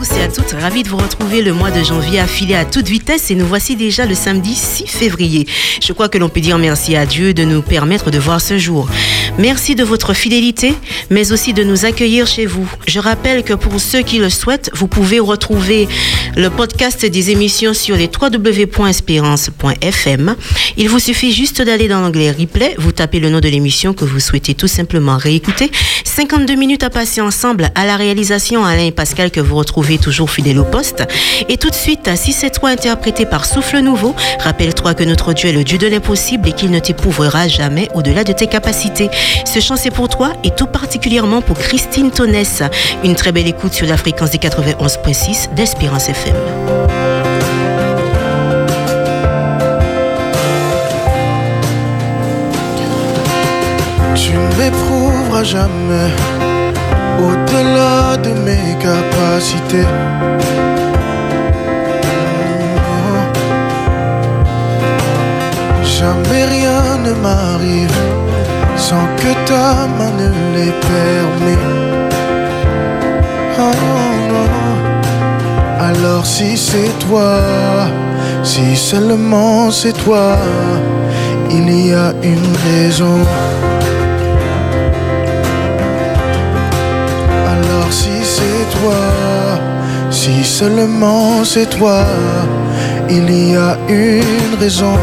tous et à toutes, ravi de vous retrouver le mois de janvier affilé à toute vitesse et nous voici déjà le samedi 6 février. Je crois que l'on peut dire merci à Dieu de nous permettre de voir ce jour. Merci de votre fidélité, mais aussi de nous accueillir chez vous. Je rappelle que pour ceux qui le souhaitent, vous pouvez retrouver le podcast des émissions sur les www.espérance.fm. Il vous suffit juste d'aller dans l'onglet replay, vous tapez le nom de l'émission que vous souhaitez tout simplement réécouter. 52 minutes à passer ensemble à la réalisation Alain et Pascal que vous retrouvez toujours fidèle au poste. Et tout de suite, si c'est toi interprété par Souffle Nouveau, rappelle-toi que notre Dieu est le Dieu de l'impossible et qu'il ne t'éprouvrera jamais au-delà de tes capacités. Ce chant c'est pour toi et tout particulièrement pour Christine Tonès. Une très belle écoute sur la fréquence des 91.6 d'Espérance FM. Tu m'éprouveras jamais au-delà de mes capacités. Jamais rien ne m'arrive sans que ta main ne l'ait permis. Oh, Alors si c'est toi, si seulement c'est toi, il y a une raison. Si c'est toi, si seulement c'est toi, il y a une raison.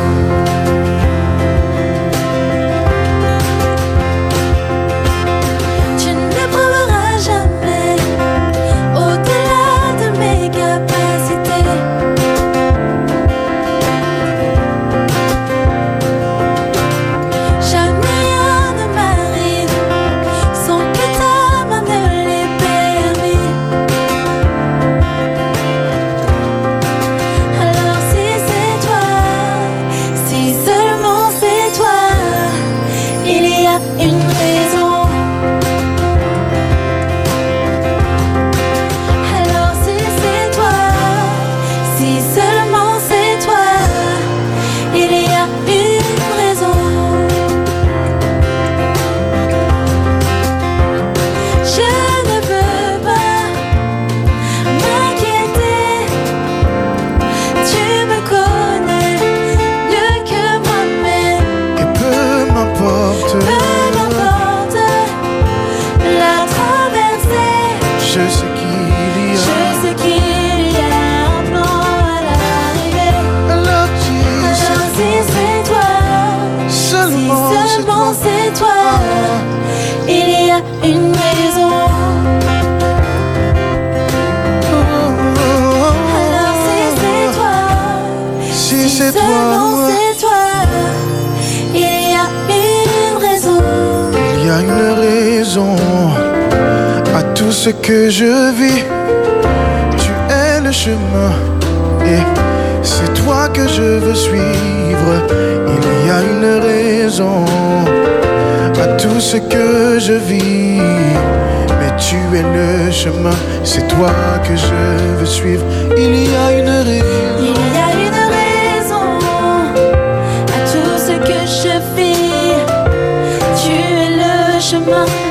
Le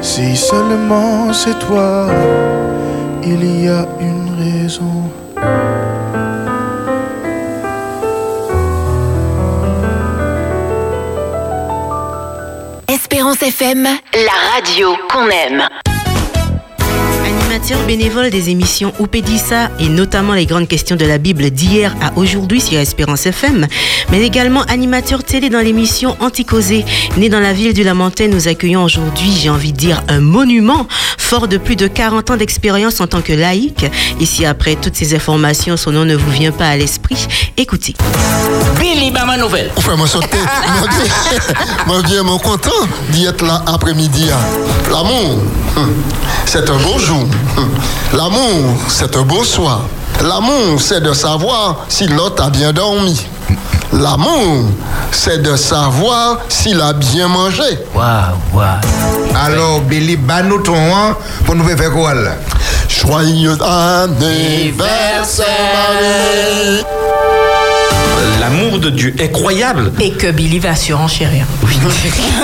si seulement c'est toi, il y a une raison. Espérance FM, la radio qu'on aime. Animateur bénévole des émissions Oupédissa et notamment les grandes questions de la Bible d'hier à aujourd'hui sur Espérance FM, mais également animateur télé dans l'émission Anticosé. Né dans la ville du Lamentin, nous accueillons aujourd'hui, j'ai envie de dire, un monument fort de plus de 40 ans d'expérience en tant que laïque. Ici, après toutes ces informations, son nom ne vous vient pas à l'esprit. Écoutez. Bama Nouvelle. Enfin, moi, sauter. Moi, bien, moi, content d'y être là après-midi. L'amour, hum, c'est un beau jour. Hum. L'amour, c'est un beau soir. L'amour, c'est de savoir si l'autre a bien dormi. L'amour, c'est de savoir s'il a bien mangé. Waouh, waouh. Alors, Billy, nous ton hein, pour nous faire quoi là? Joyeux anniversaire, Marie. L'amour de Dieu est croyable. Et que Billy va surenchérir.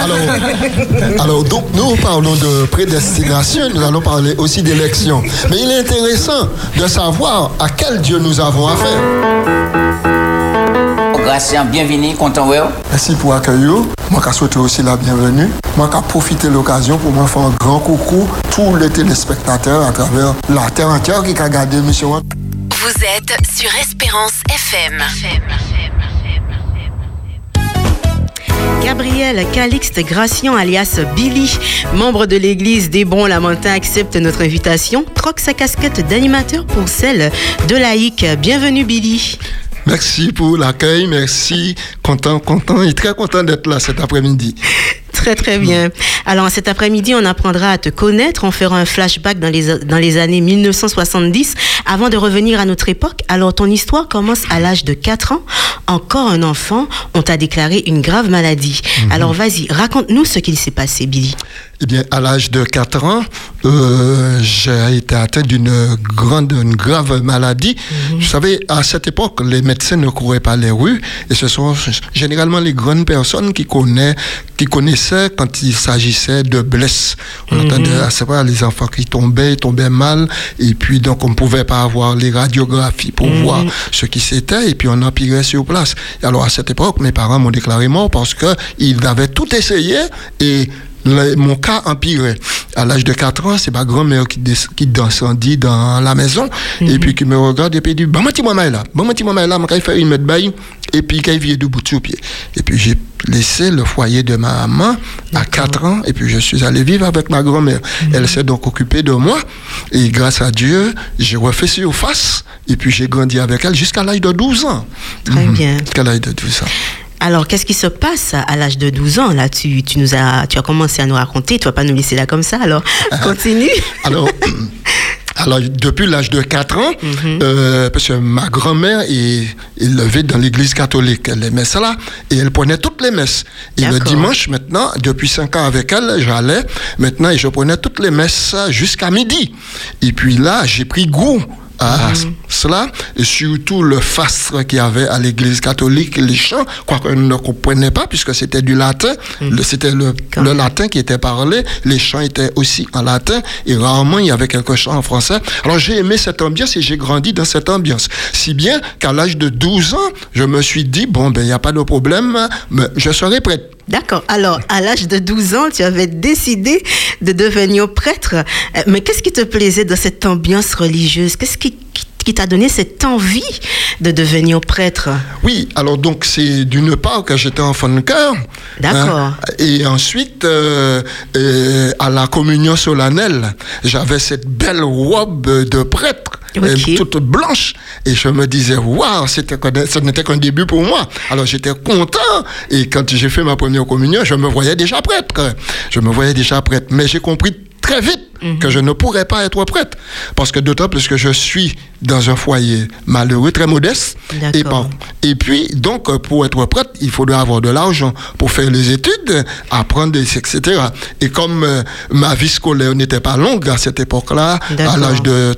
Alors, alors, donc, nous parlons de prédestination, nous allons parler aussi d'élection. Mais il est intéressant de savoir à quel Dieu nous avons affaire. Gracien, bienvenue, content. Merci pour accueillir. Moi, je souhaite aussi la bienvenue. Moi, je profiter de l'occasion pour moi faire un grand coucou tous les téléspectateurs à travers la terre entière qui a regardé l'émission. Vous êtes sur Espérance FM. Gabriel Calixte Gracian alias Billy, membre de l'église des bons lamentins, accepte notre invitation, troque sa casquette d'animateur pour celle de laïque. Bienvenue Billy. Merci pour l'accueil, merci. Content, content et très content d'être là cet après-midi. Très très bien. Alors cet après-midi, on apprendra à te connaître, on fera un flashback dans les, dans les années 1970 avant de revenir à notre époque. Alors ton histoire commence à l'âge de 4 ans. Encore un enfant, on t'a déclaré une grave maladie. Alors vas-y, raconte-nous ce qu'il s'est passé, Billy. Eh bien, à l'âge de 4 ans, euh, j'ai été atteint d'une grande, une grave maladie. Vous savez, à cette époque, les médecins ne couraient pas les rues et ce sont généralement les grandes personnes qui, connaissent, qui quand il s'agissait de blesses. On entendait à ce moment les enfants qui tombaient, ils tombaient mal et puis donc on ne pouvait pas avoir les radiographies pour voir ce qui c'était et puis on empirait sur place. Et alors à cette époque, mes parents m'ont déclaré mort parce qu'ils avaient tout essayé et le- mon cas empirait. À l'âge de 4 ans, c'est ma grand-mère qui, qui descendit dans la maison et puis qui me regarde et puis dit Bon, petit maman est là, bon, petit maman là, je vais faire une mètre baille et puis qu'elle vient debout sur pied. Et puis j'ai laissé le foyer de ma maman à 4 ans et puis je suis allé vivre avec ma grand-mère. Elle s'est donc occupée de moi et grâce à Dieu, j'ai refait surface et puis j'ai grandi avec elle jusqu'à l'âge de 12 ans. Très Mhm. bien. Jusqu'à l'âge de 12 ans. Alors, qu'est-ce qui se passe à l'âge de 12 ans Là, tu, tu, nous as, tu as commencé à nous raconter, tu vas pas nous laisser là comme ça, alors continue. Alors, alors depuis l'âge de 4 ans, euh, parce que ma grand-mère est élevée dans l'église catholique, elle aimait cela, et elle prenait toutes les messes. Et le dimanche, maintenant, depuis 5 ans avec elle, j'allais, maintenant, et je prenais toutes les messes jusqu'à midi. Et puis là, j'ai pris goût à cela, et surtout le fastre qu'il y avait à l'église catholique, les chants, quoique on ne comprenait pas, puisque c'était du latin, le- c'était le, latin qui était parlé, les chants étaient aussi en latin, et rarement il y avait quelques chants en français. Alors j'ai aimé cette ambiance et j'ai grandi dans cette ambiance. Si bien qu'à l'âge de 12 ans, je me suis dit, bon, ben il n'y a pas de problème, mais je serai prête. D'accord. Alors, à l'âge de 12 ans, tu avais décidé de devenir prêtre. Euh, Mais qu'est-ce qui te plaisait dans cette ambiance religieuse? Qu'est-ce qui, qui- qui t'a donné cette envie de devenir prêtre? Oui, alors donc c'est d'une part que j'étais enfant de cœur. D'accord. hein, et ensuite, euh, euh, à la communion solennelle, j'avais cette belle robe de prêtre. Euh, Ok. toute blanche. Et je me disais waouh ce n'était qu'un début pour moi. Alors j'étais content. Et quand j'ai fait ma première communion je me voyais déjà prêtre. Je me voyais déjà prêtre. Mais j'ai compris très vite que je ne pourrais pas être prêtre. Parce que d'autant plus que je suis dans un foyer malheureux très modeste. Et par- et puis, donc, pour être prêtre, il faudrait avoir de l'argent pour faire les études, apprendre, etc. Et comme euh, ma vie scolaire n'était pas longue à cette époque-là, à l'âge de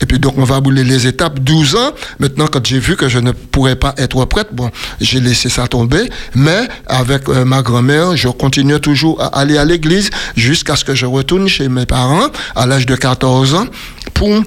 Et puis donc on va bouler les étapes, 12 ans. Maintenant, quand j'ai vu que je ne pourrais pas être prête, bon, j'ai laissé ça tomber. Mais avec euh, ma grand-mère, je continue toujours à aller à l'église jusqu'à ce que je retourne chez mes parents à l'âge de 14 ans pour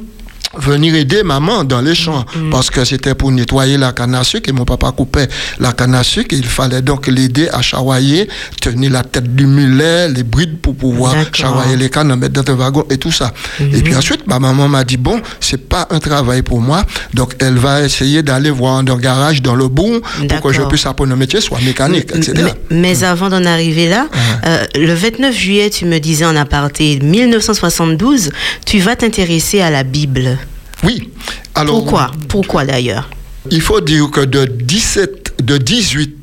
venir aider maman dans les champs. Parce que c'était pour nettoyer la canne à sucre et mon papa coupait la canne à sucre. Et il fallait donc l'aider à charroyer, tenir la tête du mulet, les brides pour pouvoir charroyer les cannes, mettre dans le wagon et tout ça. Et puis ensuite, ma maman m'a dit bon, c'est pas un travail pour moi, donc elle va essayer d'aller voir dans le garage, dans le bout, pour que je puisse apprendre un métier, soit mécanique, etc. Mais, mais avant d'en arriver là, euh, le 29 juillet, tu me disais en aparté 1972, tu vas t'intéresser à la Bible. Oui. Alors, Pourquoi? Pourquoi d'ailleurs? Il faut dire que de 17, de 18,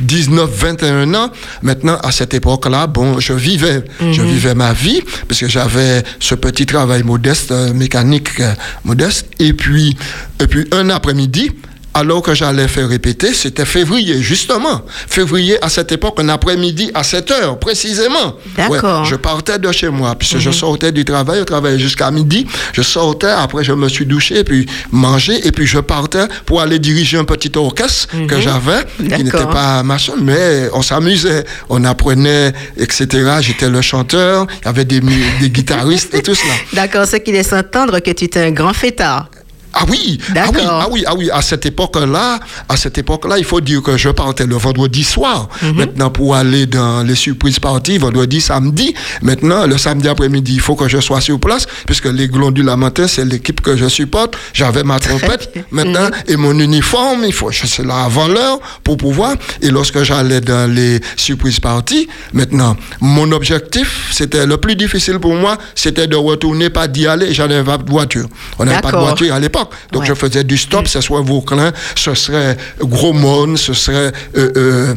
19, 21 ans, maintenant, à cette époque-là, bon, je vivais, je vivais ma vie, parce que j'avais ce petit travail modeste, euh, mécanique euh, modeste, et puis, et puis un après-midi, alors que j'allais faire répéter, c'était février, justement. Février, à cette époque, un après-midi à 7 heures, précisément. D'accord. je partais de chez moi, puisque je sortais du travail, je travaillais jusqu'à midi, je sortais, après je me suis douché, puis mangé, et puis je partais pour aller diriger un petit orchestre que j'avais, qui n'était pas machin, mais on s'amusait, on apprenait, etc. J'étais le chanteur, il y avait des, des guitaristes et tout cela. D'accord, ce qui laisse entendre que tu es un grand fêtard. Ah oui, ah oui, ah oui, ah oui, à cette époque-là, à cette époque-là, il faut dire que je partais le vendredi soir. Mhm. Maintenant, pour aller dans les surprises parties, vendredi, samedi. Maintenant, le samedi après-midi, il faut que je sois sur place, puisque les Glondules la matin, c'est l'équipe que je supporte. J'avais ma trompette bien. maintenant Mhm. et mon uniforme, il faut, je suis là avant l'heure pour pouvoir. Et lorsque j'allais dans les surprises parties, maintenant, mon objectif, c'était le plus difficile pour moi, c'était de retourner, pas d'y aller. J'en avais pas de voiture. On n'avait pas de voiture à l'époque. Donc Ouais. je faisais du stop, ce soit Vauclin, ce serait Gros Monde, ce serait euh, euh,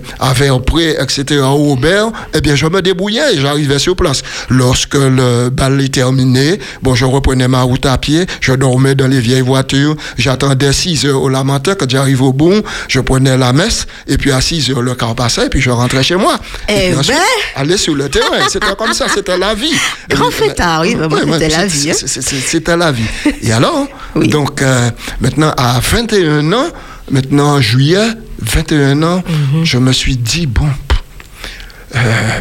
etc., au Aubert. Eh bien, je me débrouillais et j'arrivais sur place. Lorsque le bal est terminé, bon, je reprenais ma route à pied, je dormais dans les vieilles voitures, j'attendais 6 heures au lamentin. Quand j'arrive au bout, je prenais la messe, et puis à 6 heures, le car passait, et puis je rentrais chez moi. Eh et puis ensuite, ben. aller sur le terrain. C'était comme ça, c'était la vie. Grand fêtard, oui, c'était la vie, hein. C'était la vie. Et alors, Oui. donc, euh, maintenant, à 21 ans, maintenant, en juillet, 21 ans, Mhm. je me suis dit, bon, euh,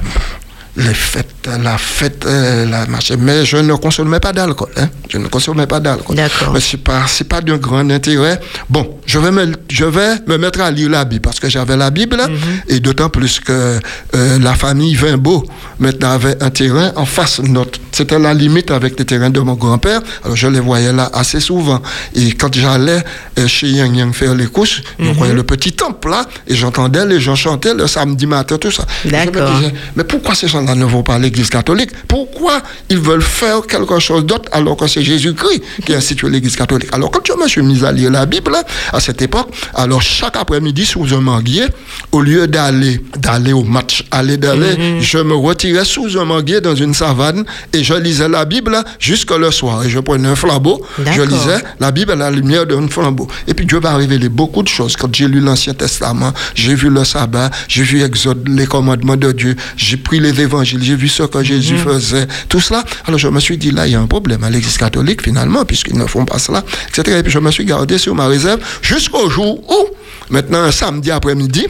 les fêtes, la fête, euh, la machin, mais je ne consommais pas d'alcool. Hein? Je ne consommais pas d'alcool. D'accord. Mais pas, c'est pas d'un grand intérêt. Bon, je vais me, je vais me mettre à lire la Bible parce que j'avais la Bible Mhm. et d'autant plus que euh, la famille Vimbeau maintenant avait un terrain en face de notre. C'était la limite avec les terrains de mon grand-père. Alors je les voyais là assez souvent. Et quand j'allais euh, chez Yang Yang faire les couches, Mhm. je voyais le petit temple là et j'entendais les gens chanter le samedi matin, tout ça. D'accord. mais pourquoi ces gens-là ne vont pas à l'église catholique Pourquoi ils veulent faire quelque chose d'autre alors que c'est Jésus-Christ qui a institué l'église catholique? Alors quand je me suis mis à lire la Bible à cette époque, alors chaque après-midi sous un manguier, au lieu d'aller d'aller au match, aller d'aller, je me retirais sous un manguier dans une savane et je lisais la Bible jusque le soir. Et je prenais un flambeau, je lisais la Bible à la lumière d'un flambeau. Et puis Dieu va révéler beaucoup de choses. Quand j'ai lu l'Ancien Testament, j'ai vu le sabbat, j'ai vu Exode, les commandements de Dieu, j'ai pris les évangiles, j'ai vu ce que Jésus faisait, tout cela. Alors je me suis dit, là, il y a un problème à l'Église catholique, finalement, puisqu'ils ne font pas cela, etc. Et puis je me suis gardé sur ma réserve jusqu'au jour où, maintenant, un samedi après-midi,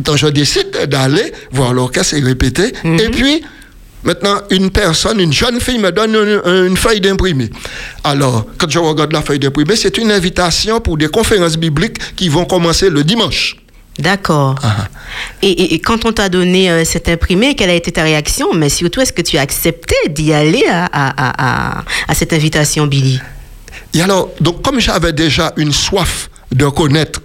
donc je décide d'aller voir l'orchestre et répéter. Et puis, maintenant, une personne, une jeune fille me donne une, une feuille d'imprimé. Alors, quand je regarde la feuille d'imprimé, c'est une invitation pour des conférences bibliques qui vont commencer le dimanche. D'accord. Ah. Et, et- et quand on t'a donné euh, cet imprimé, quelle a été ta réaction? Mais surtout, est-ce que tu as accepté d'y aller à, à- à- à- à cette invitation, Billy? Et alors, donc, comme j'avais déjà une soif de connaître,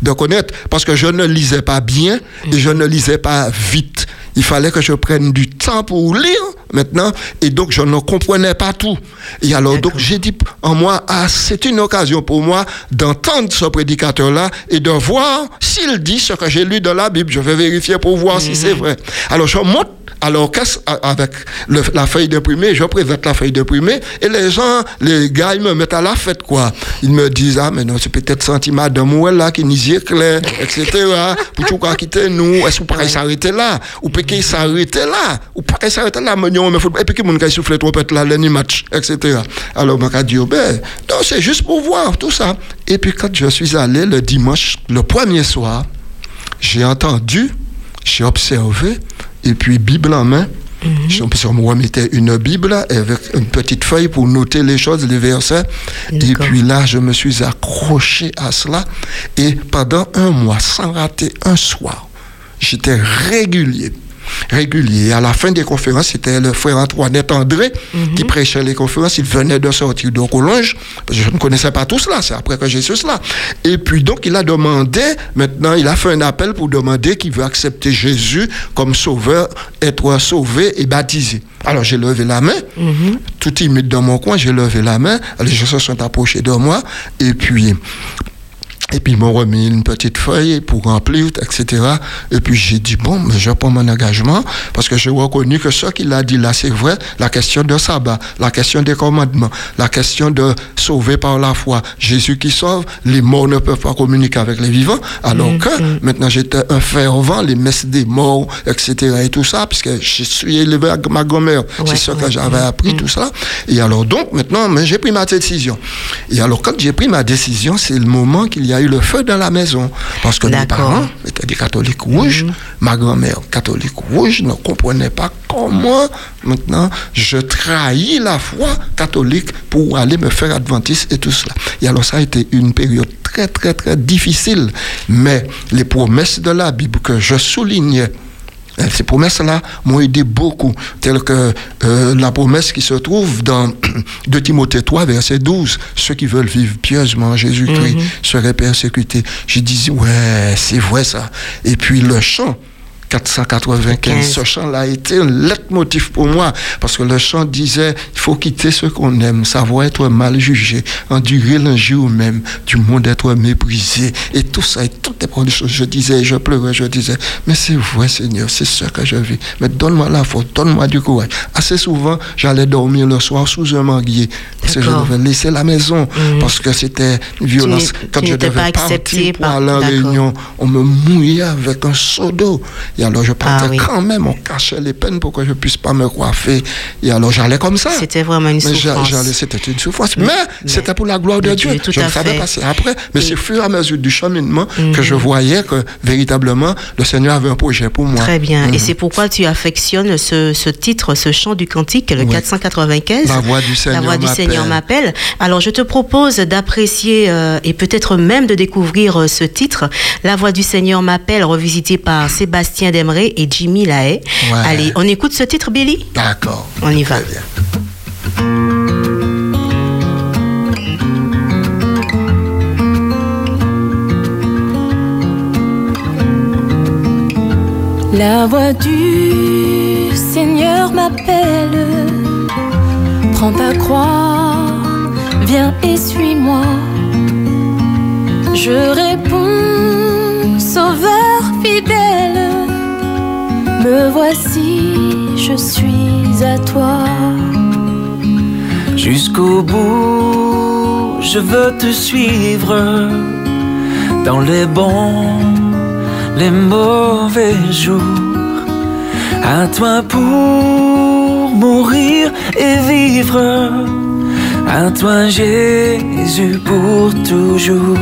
de connaître, parce que je ne lisais pas bien et je ne lisais pas vite. Il fallait que je prenne du temps pour lire maintenant, et donc je ne comprenais pas tout. Et alors, donc, j'ai dit en moi, ah, c'est une occasion pour moi d'entendre ce prédicateur-là et de voir s'il dit ce que j'ai lu dans la Bible. Je vais vérifier pour voir si c'est vrai. Alors, je monte Alors, qu'est-ce- avec le- la feuille d'imprimé, je présente la feuille d'imprimé et les gens, les gars, ils me mettent à la fête, quoi. Ils me disent, ah, mais non, c'est peut-être senti madame ou elle là qui nous y éclaire, etc. Pour tout cas quitter nous, est-ce que vous pourriez s'arrêter là? Ou peut-être s'arrêter là? Ou pas s'arrêter là, mais et puis que mon gars souffle trompette là, l'année match, etc. Alors, on m'a dit, oh, ben, non, c'est juste pour voir tout ça. Et puis, quand je suis allé le dimanche, le premier soir, j'ai entendu, j'ai observé, et puis Bible en main, je on me remettait une Bible avec une petite feuille pour noter les choses, les versets. Et puis là, je me suis accroché à cela. Et pendant un mois, sans rater un soir, j'étais régulier. Régulier. À la fin des conférences, c'était le frère Antoinette André qui prêchait les conférences. Il venait de sortir de Collonges. Je ne connaissais pas tout cela. C'est après que j'ai su cela. Et puis donc, il a demandé, maintenant, il a fait un appel pour demander qu'il veut accepter Jésus comme sauveur, être sauvé et baptisé. Alors j'ai levé la main, tout timide dans mon coin, j'ai levé la main. Les gens se sont approchés de moi. Et puis, et puis, ils m'ont remis une petite feuille pour remplir, etc. Et puis, j'ai dit, bon, mais je prends mon engagement parce que j'ai reconnu que ce qu'il a dit là, c'est vrai. La question de sabbat, la question des commandements, la question de sauver par la foi. Jésus qui sauve, les morts ne peuvent pas communiquer avec les vivants. Alors que maintenant, j'étais un fervent, les messes des morts, etc. et tout ça, puisque je suis élevé avec ma grand-mère. c'est Ouais, ce que ouais, j'avais appris, tout ça. Et alors, donc, maintenant, j'ai pris ma décision. Et alors, quand j'ai pris ma décision, c'est le moment qu'il y a eu le feu dans la maison. Parce que mes parents étaient des catholiques rouges. Ma grand-mère, catholique rouge, ne comprenait pas comment, maintenant, je trahis la foi catholique pour aller me faire adventiste et tout cela. Et alors, ça a été une période très, très, très difficile. Mais les promesses de la Bible que je soulignais, Ces promesses-là m'ont aidé beaucoup, telles que euh, la promesse qui se trouve dans 2 Timothée 3, verset 12. Ceux qui veulent vivre pieusement en Jésus-Christ seraient persécutés. J'ai dit, ouais, c'est vrai ça. Et puis le chant. 495. Ce chant-là a été un leitmotiv pour moi, parce que le chant disait, il faut quitter ce qu'on aime, savoir être mal jugé, endurer l'injure même, du monde être méprisé, et tout ça, et toutes les bonnes choses. Je disais, je pleurais, je disais, mais c'est vrai Seigneur, c'est ce que je vis. Mais donne-moi la force, donne-moi du courage. Assez souvent, j'allais dormir le soir sous un manguier, parce que je devais laisser la maison, parce que c'était une violence. Quand tu je devais pas accepté partir pour par- aller en réunion, on me mouillait avec un seau d'eau. Et alors je partais Ah oui. quand même, on cachait les peines pour que je puisse pas me coiffer. Et alors j'allais comme ça. C'était vraiment une Mais souffrance. j'allais- C'était une souffrance. Mais, mais- c'était pour la gloire de Dieu. Je ne savais fait. pas c'est après. Mais c'est au fur et à mesure du cheminement que je voyais que véritablement le Seigneur avait un projet pour moi. Très bien. Mhm. Et c'est pourquoi tu affectionnes ce, ce titre, ce chant du cantique, le Oui. 495. La voix du Seigneur La voix du m'appelle. Seigneur m'appelle. Alors, je te propose d'apprécier euh, et peut-être même de découvrir euh, ce titre, La voix du Seigneur m'appelle, revisité par Sébastien Demré et Jimmy Lahaye. Ouais. Allez, on écoute ce titre, Billy? D'accord. On y va. Très bien. La voix du Seigneur m'appelle. Prends ta croix, viens et suis-moi. Je réponds, Sauveur fidèle. Me voici, je suis à toi. Jusqu'au bout, je veux te suivre dans les bons, les mauvais jours. À toi pour mourir et vivre. À toi Jésus pour toujours.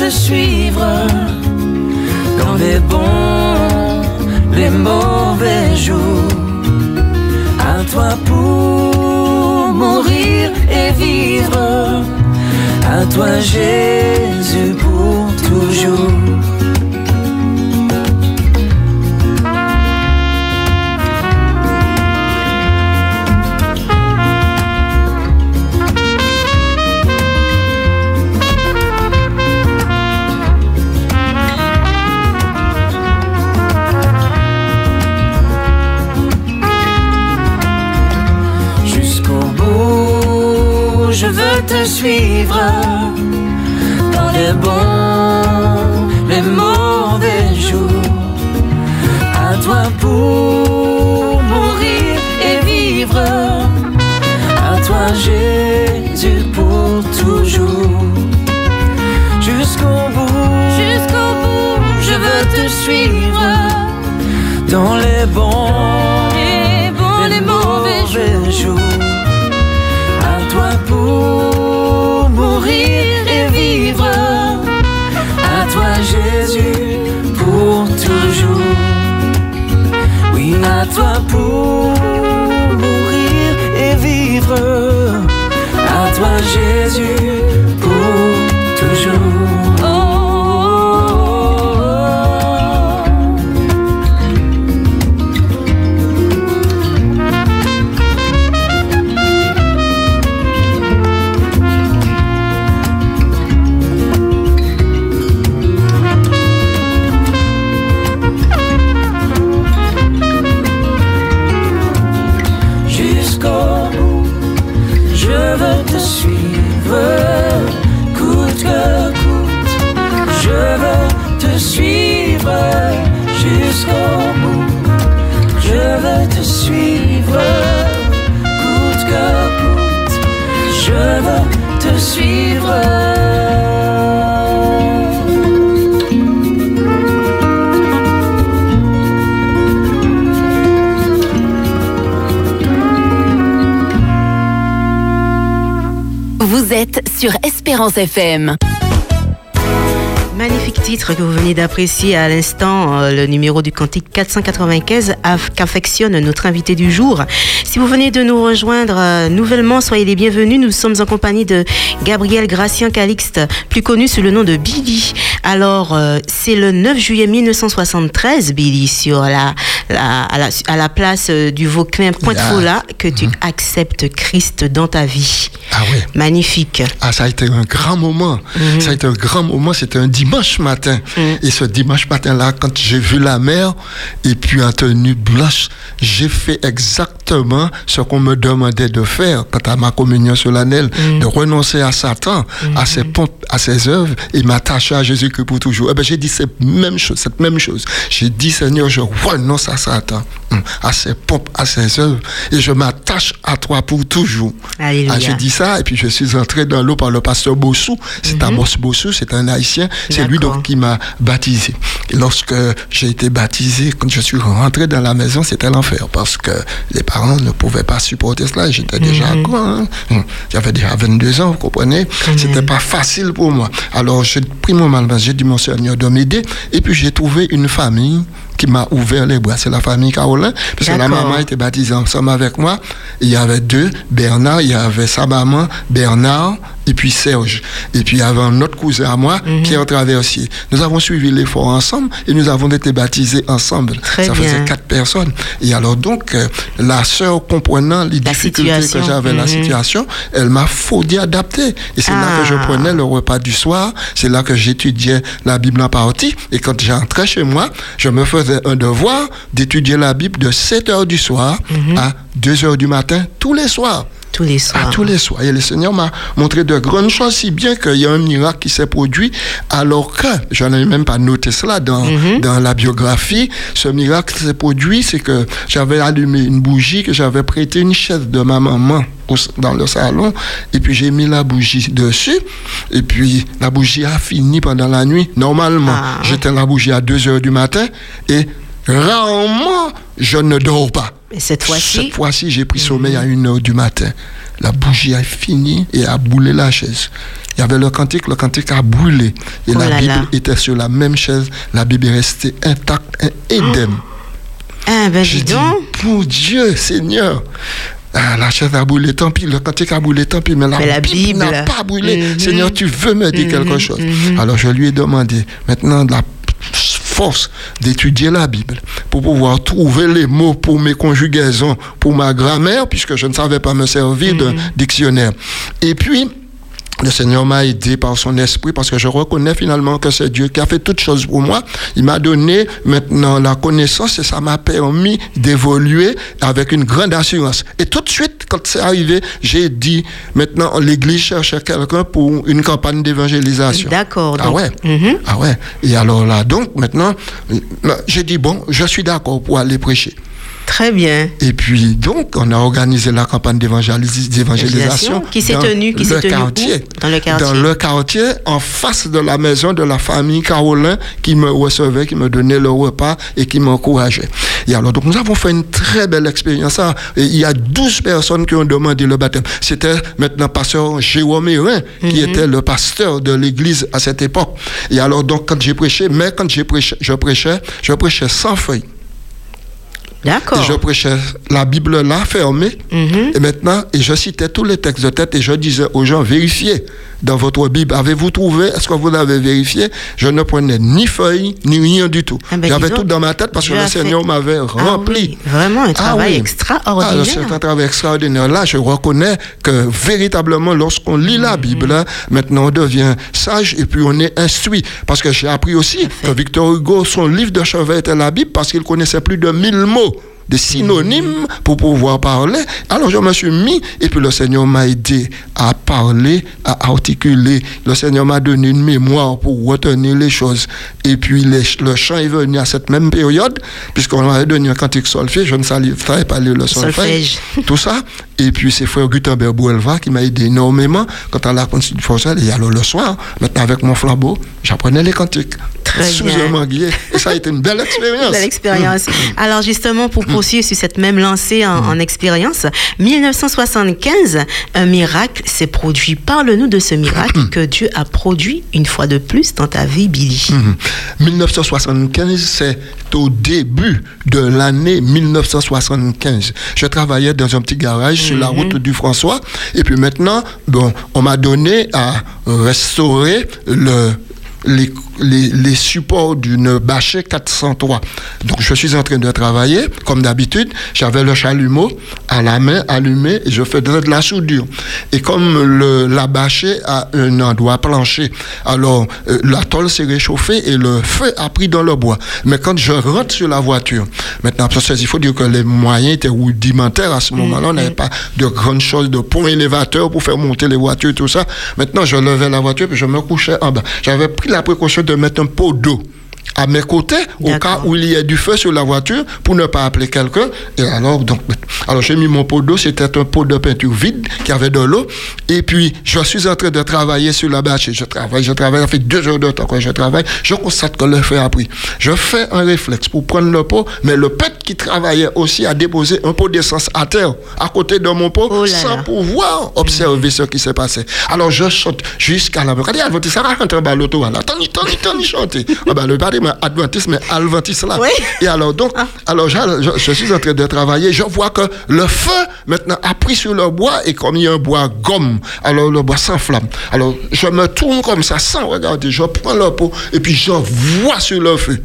Te suivre dans les bons, les mauvais jours. À toi pour mourir et vivre. À toi Jésus pour toujours. Je veux te suivre dans les bons, les mauvais jours. À toi pour mourir et vivre. À toi Jésus pour toujours. Jusqu'au bout, jusqu'au bout, je veux te suivre dans les bons, toi pour mourir et vivre. À toi Jésus FM. Magnifique titre que vous venez d'apprécier à l'instant, euh, le numéro du cantique 495 aff- qu'affectionne notre invité du jour. Si vous venez de nous rejoindre euh, nouvellement, soyez les bienvenus. Nous sommes en compagnie de Gabriel Gracien Calixte, plus connu sous le nom de Billy. Alors, euh, c'est le 9 juillet 1973, Billy, sur la, la- à, la, à la place euh, du Vauclin Pointe-Fola, que tu acceptes Christ dans ta vie. Ah oui. Magnifique. Ah, ça a été un grand moment. Ça a été un grand moment. C'était un dimanche matin. Et ce dimanche matin-là, quand j'ai vu la mer et puis en tenue blanche, j'ai fait exactement ce qu'on me demandait de faire quant à ma communion solennelle, de renoncer à Satan, à ses pompes, à ses œuvres et m'attacher à Jésus-Christ pour toujours. Eh ben, j'ai dit cette même chose, cette même chose. J'ai dit, Seigneur, je renonce à Satan, hum, à ses pompes, à ses œuvres et je m'attache à toi pour toujours. Alléluia. Ah, j'ai dit ça et puis je suis entré dans l'eau par le pasteur Bossou. C'est Amos Bossou, c'est un haïtien. C'est lui donc qui m'a baptisé. Et lorsque j'ai été baptisé, quand je suis rentré dans la maison, c'était l'enfer parce que les parents ne pouvaient pas supporter cela. J'étais déjà grand. hein. Hum. J'avais déjà 22 ans, vous comprenez. C'était pas facile pour moi. Alors j'ai pris mon mal, j'ai dit mon Seigneur de m'aider et puis j'ai trouvé une famille qui m'a ouvert les bras. C'est la famille Carolin, parce que la maman était baptisée ensemble avec moi. Il y avait deux, Bernard, il y avait sa maman, Bernard, et puis Serge. Et puis il y avait un autre cousin à moi, Mhm. Pierre Traversier. Nous avons suivi l'effort ensemble et nous avons été baptisés ensemble. Très Ça bien. faisait quatre personnes. Et alors donc, euh, la sœur comprenant les difficultés que situation. j'avais, la Mhm. situation, elle m'a faudi adapter. Et c'est là que je Ah. prenais le repas du soir. C'est là que j'étudiais la Bible en partie. Et quand j'entrais chez moi, je me faisais un devoir d'étudier la Bible de 7 heures du soir Mhm. à 2 heures du matin tous les soirs. Tous les soirs. À tous les soirs. Et le Seigneur m'a montré de grandes choses, si bien qu'il y a un miracle qui s'est produit, alors que, je n'avais même pas noté cela dans, Mhm. dans la biographie, ce miracle qui s'est produit, c'est que j'avais allumé une bougie, que j'avais prêté une chaise de ma maman dans le salon, et puis j'ai mis la bougie dessus, et puis la bougie a fini pendant la nuit. Normalement, Ah. j'éteins la bougie à 2 heures du matin, et rarement, je ne dors pas. Mais cette fois-ci, Cette fois-ci, j'ai pris sommeil à 1 heure du matin. La bougie a fini et a brûlé la chaise. Il y avait le cantique, le cantique a brûlé. Et Oh la là Bible là. était sur la même chaise. La Bible est restée intacte, un édème. ah ben J'ai dit, pour Dieu, Seigneur, Ah, la chaise a brûlé, tant pis, le cantique a brûlé, tant pis, mais la, Mais la Bible, n'a pas brûlé. Mhm. Seigneur, tu veux me dire quelque chose. Alors je lui ai demandé maintenant la force d'étudier la Bible pour pouvoir trouver les mots pour mes conjugaisons, pour ma grammaire, puisque je ne savais pas me servir d'un dictionnaire. Et puis, le Seigneur m'a aidé par son esprit parce que je reconnais finalement que c'est Dieu qui a fait toutes choses pour moi. Il m'a donné maintenant la connaissance et ça m'a permis d'évoluer avec une grande assurance. Et tout de suite, quand c'est arrivé, j'ai dit, maintenant l'Église cherchait quelqu'un pour une campagne d'évangélisation. D'accord. Ah ouais. Mhm. Ah ouais. Et alors là, donc maintenant, j'ai dit, bon, je suis d'accord pour aller prêcher. Très bien. Et puis, donc, on a organisé la campagne d'évangélis- d'évangélisation. Qui s'est tenue- qui s'est où. Dans le quartier? Dans le quartier, en face de la maison de la famille Carolin qui me recevait, qui me donnait le repas et qui m'encourageait. Et alors, donc, nous avons fait une très belle expérience. Et il y a 12 personnes qui ont demandé le baptême. C'était maintenant pasteur Jérôme Hérin, qui Mhm. était le pasteur de l'église à cette époque. Et alors, donc, quand j'ai prêché, mais quand j'ai prêché, je prêchais, je prêchais sans feuille. D'accord. Et je prêchais la Bible là, fermée. Mhm. Et maintenant, et je citais tous les textes de tête et je disais aux gens, vérifiez dans votre Bible. Avez-vous trouvé Est-ce que vous l'avez vérifié? Je ne prenais ni feuille, ni rien du tout. Ah ben, J'avais tout dans ma tête parce que le fait- Seigneur m'avait Ah rempli. oui, vraiment un travail extraordinaire. Ah, c'est un travail extraordinaire. Là, je reconnais que véritablement, lorsqu'on lit la Mm-hmm. Bible, maintenant on devient sage et puis on est instruit. Parce que j'ai appris aussi que Victor Hugo, son livre de chevet était la Bible parce qu'il connaissait plus de 1000 mots des synonymes pour pouvoir parler. Alors je me suis mis et puis le Seigneur m'a aidé à parler, à articuler. Le Seigneur m'a donné une mémoire pour retenir les choses. Et puis les- le chant est venu à cette même période, puisqu'on m'avait donné un cantique solfège, je ne savais pas lire le solfège, Solfège. tout ça. Et puis c'est frère Gutenberg Bouelva qui m'a aidé énormément quant à la constitution. Et alors le soir, maintenant avec mon flambeau, j'apprenais les cantiques. Très sous bien. un manguier. Et ça a été une belle expérience. Belle expérience. Alors justement, pour poursuivre sur cette même lancée en, en expérience, 1975, un miracle s'est produit. Parle-nous de ce miracle que Dieu a produit une fois de plus dans ta vie, Billy. Mhm. 1975, c'est au début de l'année 1975. Je travaillais dans un petit garage sur la route du François. Et puis maintenant, bon, on m'a donné à restaurer le, les, les, les supports d'une bâchée 403. Donc je suis en train de travailler, comme d'habitude. J'avais le chalumeau à la main allumé et je faisais de la soudure. Et comme le, la bâchée a un endroit plancher, alors euh, la tôle s'est réchauffée et le feu a pris dans le bois. Mais quand je rentre sur la voiture, maintenant, il faut dire que les moyens étaient rudimentaires à ce moment-là. On n'avait pas de grandes choses, de pont élévateur pour faire monter les voitures, tout ça. Maintenant, je levais la voiture puis je me couchais en bas. J'avais pris la précaution de mettre un pot d'eau à mes côtés au cas où il y ait du feu sur la voiture pour ne pas appeler quelqu'un. Et alors, donc, alors j'ai mis mon pot d'eau, c'était un pot de peinture vide qui avait de l'eau. Et puis, je suis en train de travailler sur la bâche. Je travaille, je travaille, ça fait deux heures de temps que je travaille. Je constate que le feu a pris. Je fais un réflexe pour prendre le pot, mais le peintre qui travaillait aussi a déposé un pot d'essence à terre, à côté de mon pot, Oh là sans là. pouvoir observer ce qui s'est passé. Alors, je saute jusqu'à la... Regardez, ça rentre en bas l'auto, là. Attends, attends, attends, chanter. Ah ben, le mais Adventiste, mais Adventiste là. Oui. Et alors, donc, alors je, je- je suis en train de travailler, je vois que le feu, maintenant, a pris sur le bois, et comme il y a un bois gomme, alors le bois s'enflamme. Alors, je me tourne comme ça, sans regarder, je prends le pot, et puis je vois sur le feu.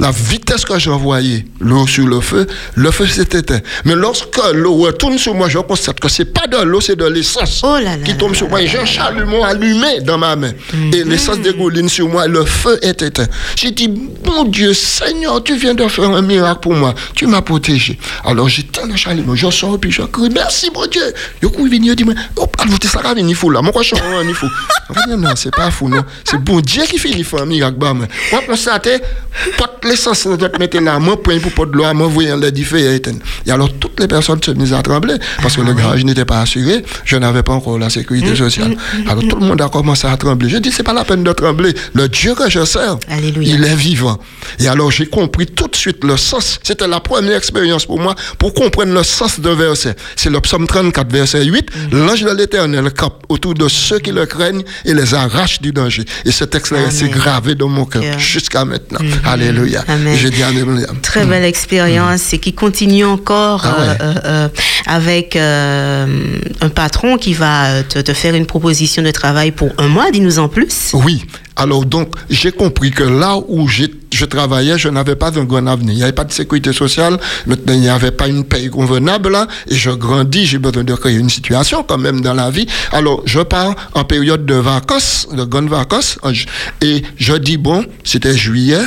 La vitesse que j'envoyais l'eau sur le feu, le feu s'est éteint. Mais lorsque l'eau retourne sur moi, je constate que c'est pas de l'eau, c'est de l'essence Oh qui tombe sur moi. Et j'ai un chalumeau allumé dans ma main. Et l'essence dégouline sur moi, le feu est éteint. J'ai dit, bon Dieu, Seigneur, tu viens de faire un miracle pour moi. Tu m'as protégé. Alors j'éteins le chalumeau, je sors, puis je crie, merci mon Dieu. Je cours venir, dit, oh, alors ça va venir fou là. Moi, je suis un fou. Je dis, non, c'est pas fou, non. C'est bon Dieu qui faire un miracle. Bah, moi, constater, pas l'essence de te mettre là, moi, point pour pas de l'eau, moi, voyant le. Et alors, toutes les personnes se mises à trembler parce que le garage n'était pas assuré. Je n'avais pas encore la sécurité sociale. Alors, tout le monde a commencé à trembler. Je dis, c'est pas la peine de trembler. Le Dieu que je sers, Alléluia. il est vivant. Et alors, j'ai compris tout de suite le sens. C'était la première expérience pour moi pour comprendre le sens d'un verset. C'est le psaume 34, verset 8. L'ange de l'éternel campe autour de ceux qui le craignent et les arrache du danger. Et ce texte-là, c'est gravé dans mon cœur Cœur. jusqu'à maintenant. Alléluia. Alléluia. Amen. Je dis Alléluia. Très belle expérience et qui continue encore Ah ouais. euh, euh, euh, avec euh, un patron qui va te, te faire une proposition de travail pour un mois. Dis-nous en plus. Oui. Alors donc, j'ai compris que là où je travaillais, je n'avais pas un grand avenir. Il n'y avait pas de sécurité sociale, maintenant il n'y avait pas une paye convenable là, et je grandis, j'ai besoin de créer une situation quand même dans la vie. Alors je pars en période de vacances, de grandes vacances, et je dis bon, c'était juillet,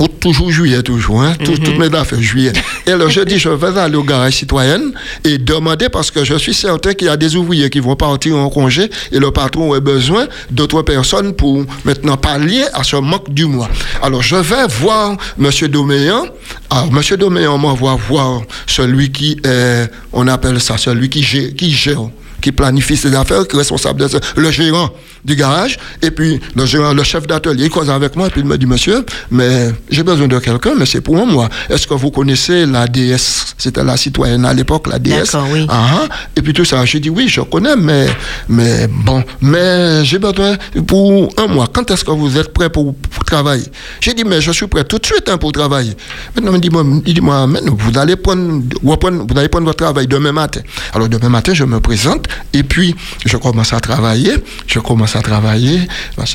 ou toujours juillet, toujours, hein, tout- toutes mes affaires, juillet. Et alors, je dis, je vais aller au garage citoyenne et demander, parce que je suis certain qu'il y a des ouvriers qui vont partir en congé et le patron a besoin d'autres personnes pour maintenant pallier à ce manque du mois. Alors, je vais voir M. Doméan. Alors, M. Doméan m'envoie voir celui qui est, on appelle ça, celui qui gère, qui gère qui planifie ses affaires, qui est responsable de ça, le gérant du garage, et puis le gérant, le chef d'atelier, il cause avec moi, et puis il me dit, monsieur, mais j'ai besoin de quelqu'un, mais c'est pour moi. Est-ce que vous connaissez la DS C'était la citoyenne à l'époque, la DS. Oui. Ah, ah. Et puis tout ça, j'ai dit, oui, je connais, mais, mais bon, mais j'ai besoin pour un mois. Quand est-ce que vous êtes prêt pour, pour travailler? J'ai dit, mais je suis prêt tout de suite hein, pour travailler. Maintenant, il dit, moi, il dit, moi, vous allez prendre, vous allez prendre votre travail demain matin. Alors, demain matin, je me présente, et puis, je commence à travailler, je commence à travailler,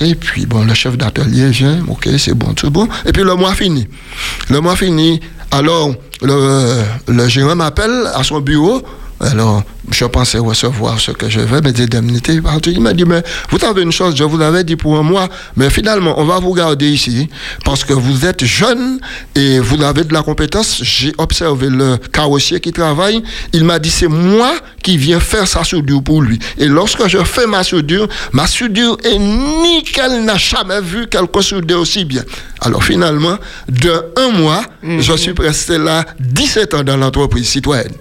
et puis, bon, le chef d'atelier vient, ok, c'est bon, c'est bon, et puis le mois fini. Le mois fini, alors, le, le gérant m'appelle à son bureau, alors, je pensais recevoir ce que je veux, mes indemnités. Il m'a dit, mais vous avez une chose, je vous avais dit pour un mois, mais finalement, on va vous garder ici parce que vous êtes jeune et vous avez de la compétence. J'ai observé le carrossier qui travaille. Il m'a dit, c'est moi qui viens faire sa soudure pour lui. Et lorsque je fais ma soudure, ma soudure est nickel, n'a jamais vu quelqu'un souder aussi bien. Alors finalement, de un mois, je suis resté là 17 ans dans l'entreprise citoyenne.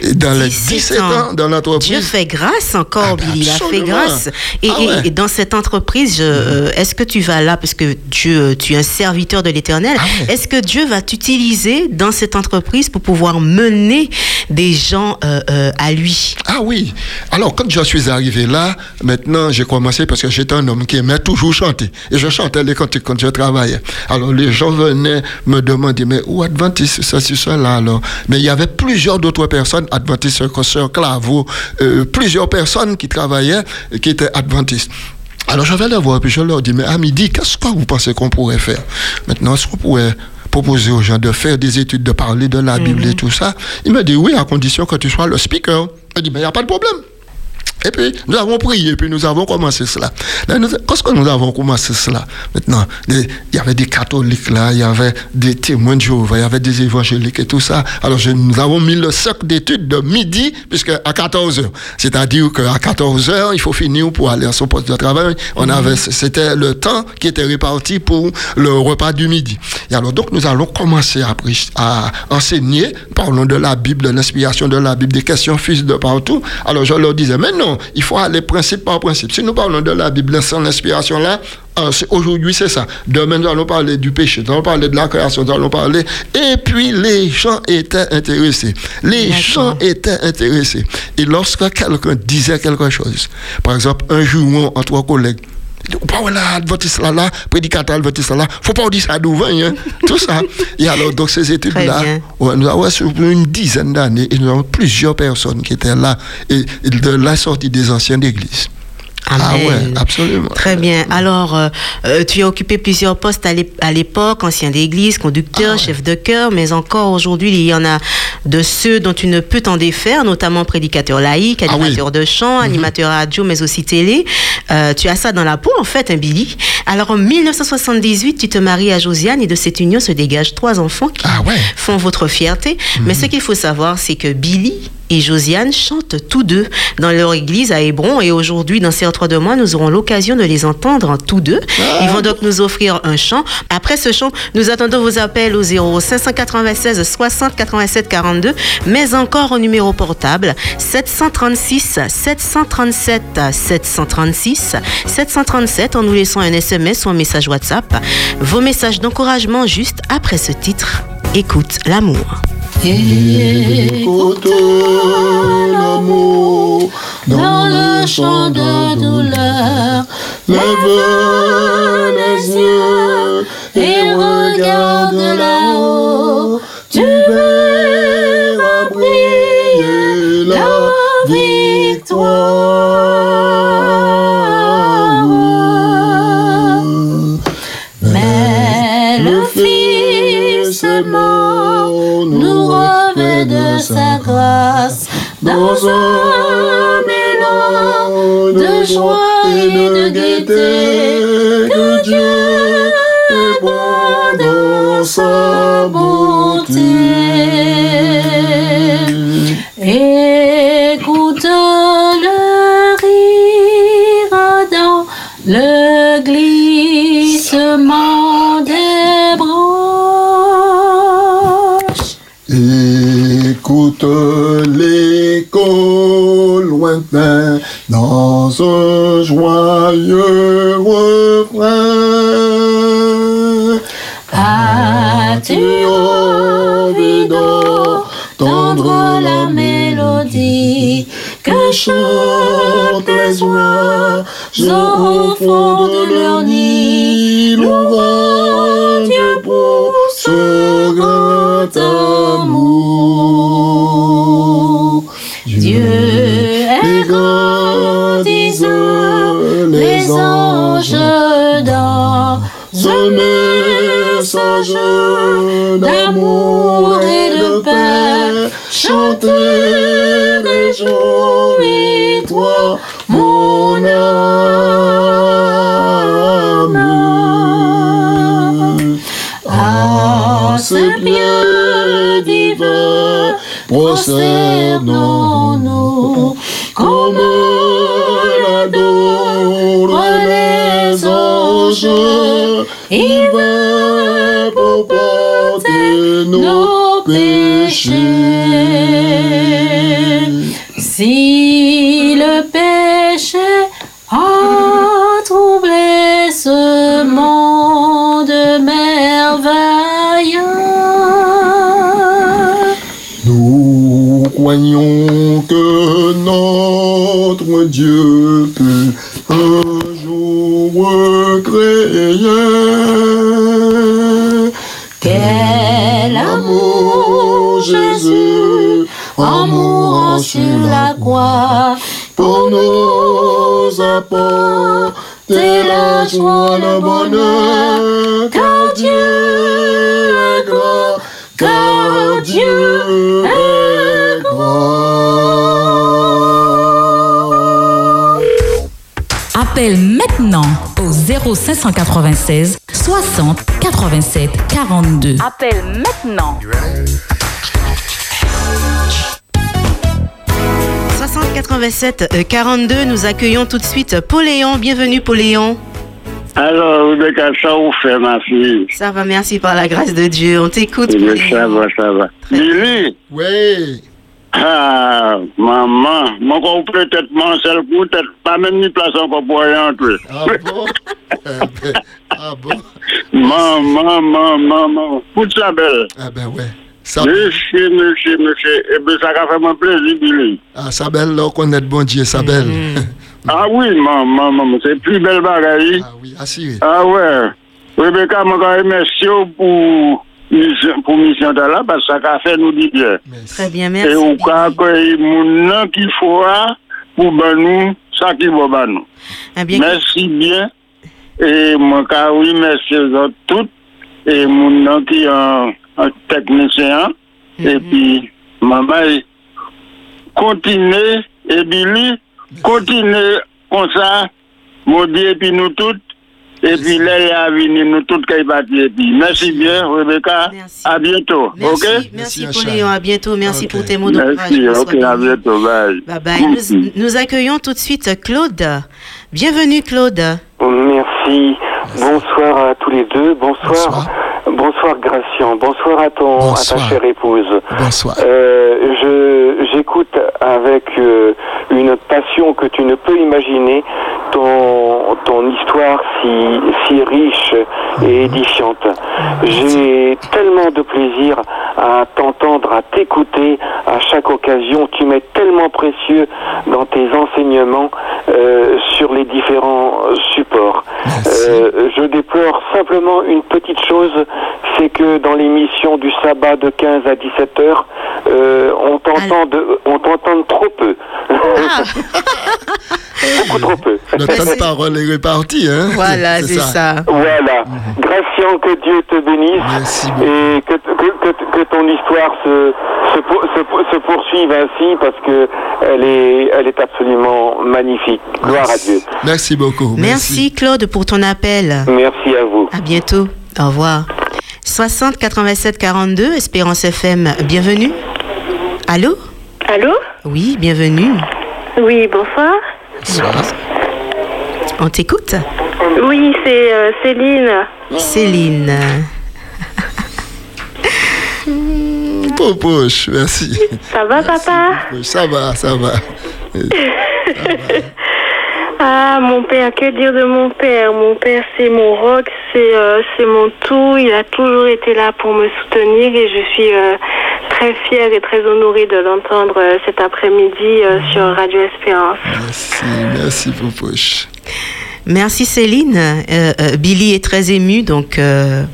Et dans les 17 ans dans l'entreprise. Dieu fait grâce encore, Billy. Il a fait grâce. Et, Ah et- ouais. et dans cette entreprise, je- euh, est-ce que tu vas là, parce que Dieu, euh, tu es un serviteur de l'éternel, Ah ouais. est-ce que Dieu va t'utiliser dans cette entreprise pour pouvoir mener des gens euh, euh, à lui? Ah oui. Alors, quand je suis arrivé là, maintenant, j'ai commencé parce que j'étais un homme qui aimait toujours chanter. Et je chantais les cantiques quand je travaillais. Alors, les gens venaient me demander, mais où Adventiste, ça, c'est ça, là, alors? Mais il y avait plusieurs d'autres personnes, Adventistes, Sœur Claveau, euh, plusieurs personnes qui travaillaient, et qui étaient Adventistes. Alors, je vais les voir, puis je leur dis, mais à midi, qu'est-ce que vous pensez qu'on pourrait faire? Maintenant, est-ce qu'on pourrait proposer aux gens de faire des études, de parler de la Bible et tout ça? Il me dit, oui, à condition que tu sois le speaker. Je dis, mais il n'y a pas de problème. Et puis, nous avons prié, puis nous avons commencé cela. Là, nous- que nous avons commencé cela? Maintenant, il y avait des catholiques là, il y avait des témoins de Jéhovah, il y avait des évangéliques et tout ça. Alors, nous avons mis le cercle d'études de midi, puisque à 14 heures. C'est-à-dire qu'à 14 heures, il faut finir pour aller à son poste de travail. On avait, c'était le temps qui était réparti pour le repas du midi. Et alors, donc, nous allons commencer à, à enseigner, parlons de la Bible, de l'inspiration de la Bible, des questions fusent de partout. Alors, je leur disais, mais non, il faut aller principe par principe. Si nous parlons de la Bible sans l'inspiration là, euh, aujourd'hui c'est ça. Demain, nous allons parler du péché, nous allons parler de la création, nous allons parler. Et puis, les gens étaient intéressés. Les gens étaient intéressés. Et lorsque quelqu'un disait quelque chose, par exemple, un jour, entre trois collègues, pas voilà, adventiste là, là, prédicateur adventiste là, là, faut pas dire ça d'ouvert, hein, tout ça. Et alors, donc, ces bien. ouais, nous avons une dizaine d'années, et nous avons plusieurs personnes qui étaient là, et, et de la sortie des anciennes églises. Ah Amen. ouais, absolument. Très bien. Alors, euh, euh, tu as occupé plusieurs postes à l'ép- à l'époque, ancien d'église, conducteur, Ah ouais. chef de chœur, mais encore aujourd'hui, il y en a de ceux dont tu ne peux t'en défaire, notamment prédicateur laïque, Ah oui. animateur de chant, animateur radio, mais aussi télé. Euh, tu as ça dans la peau, en fait, un Billy. Alors, en 1978, tu te maries à Josiane et de cette union se dégagent trois enfants qui Ah ouais. font votre fierté. Mais ce qu'il faut savoir, c'est que Billy et Josiane chantent tous deux dans leur église à Hébron. Et aujourd'hui, dans ces trois de mois, nous aurons l'occasion de les entendre tous deux. Ils vont donc nous offrir un chant. Après ce chant, nous attendons vos appels au 0 596 60 87 42, mais encore au numéro portable 736 737 736 737 en nous laissant un SMS ou un message WhatsApp. Vos messages d'encouragement juste après ce titre. Écoute l'amour. Écoute l'amour Dans le champ de douleur, Lève les yeux et regarde là-haut, tu verras briller la victoire. Dans un mélange de joie et de gaieté que Dieu est bon dans sa bonté. Écoute le rire dans le glissement Écoute l'écho lointain dans un joyeux refrain. As-tu envie d'entendre la mélodie que chantent les oiseaux au fond de leur nid, louant Dieu pour ce grand amour. Les anges dans un message d'amour et de paix. Chantez les jours et toi, mon âme. À ce bien divin, prosternons-nous comme l'adorent les anges. Il va pour porter nos péchés. Si le péché a troublé ce monde merveilleux, Nous croyons que notre Dieu peut un jour créer. Quel amour, Jésus, en mourant sur la croix, pour nous apporter la joie, le bonheur, car Dieu est grand, car Dieu est grand. Appelle maintenant au 0596 60 87 42. Appelle maintenant. 60 87 euh, 42, nous accueillons tout de suite Pauléon. Bienvenue Pauléon. Alors, Rebecca, ça vous fait, ma fille? Ça va, merci par la grâce de Dieu. On t'écoute. Eh. Ça va, ça va. Billy Oui. Ha, maman, mwen kon pou tèt man sel pou tèt, pa men ni plasan kon pou ayan twe. A bon? Eh A ah bon? Maman, maman, maman, kout sa bel. A eh ben wè. Mèche, mèche, mèche, ebe sa ka fèman plezi di li. A sa bel lò kon net bon diye, sa bel. A wè, maman, maman, se pli bel bagay. A wè, asiri. A wè, wè be ka mwen ka emesyo pou... misyon pou misyon ta la, pas sa ka fè nou di byen. Très bien, merci. E ou ka akoye moun nan ki fwa pou ban nou, sa ki bo ban nou. Eh mersi byen, e mwen ka ou mersi zot tout, e moun nan ki an teknisyen, mm-hmm. e pi mwen bay kontine, e bi li, kontine kon sa, moun di e pi nou tout, Et puis là, il a venu, nous toutes qui partis. Et puis, merci bien, Rebecca. À bientôt. Merci, OK? merci Pauléon. À bientôt. Merci pour tes mots de Merci, ok, à bientôt. Bye. Bye bye. Nous, nous accueillons tout de suite Claude. Bienvenue Claude. Merci. Bonsoir à tous les deux. Bonsoir. Bonsoir, Gracien. Bonsoir à ton à ta chère épouse. Bonsoir. Euh, je j'écoute avec euh, une passion que tu ne peux imaginer ton, ton histoire si, si riche et édifiante. J'ai tellement de plaisir à t'entendre, à t'écouter à chaque occasion. Tu m'es tellement précieux dans tes enseignements euh, sur les différents supports. Euh, je déplore simplement une petite chose, c'est que dans l'émission du sabbat de 15 à 17 heures, euh, on t'entend on t'entend trop peu. Beaucoup trop peu. Le temps de parole est réparti, hein Voilà, c'est ça. Voilà. Gratien, que Dieu te bénisse et que, que, que, que ton histoire se, se, pour- se, se poursuive ainsi parce que elle est, elle est absolument magnifique. Gloire à Dieu. Merci beaucoup. Merci Claude pour ton appel. Merci à vous. À bientôt. Au revoir. 60 87 42, Espérance FM, bienvenue. Allô? Allô? Oui, bienvenue. Oui, bonsoir. On t'écoute Oui, c'est euh, Céline. Céline. Popoche, merci. Ça va, papa? Ça va, ça va. Ah, mon père, que dire de mon père? Mon père, c'est mon rock, c'est euh, c'est mon tout. Il a toujours été là pour me soutenir et je suis euh, très fière et très honorée de l'entendre euh, cet après-midi euh, sur Radio Espérance. Merci, merci Popoche. Merci Céline. Euh, euh, Billy est très ému, donc euh,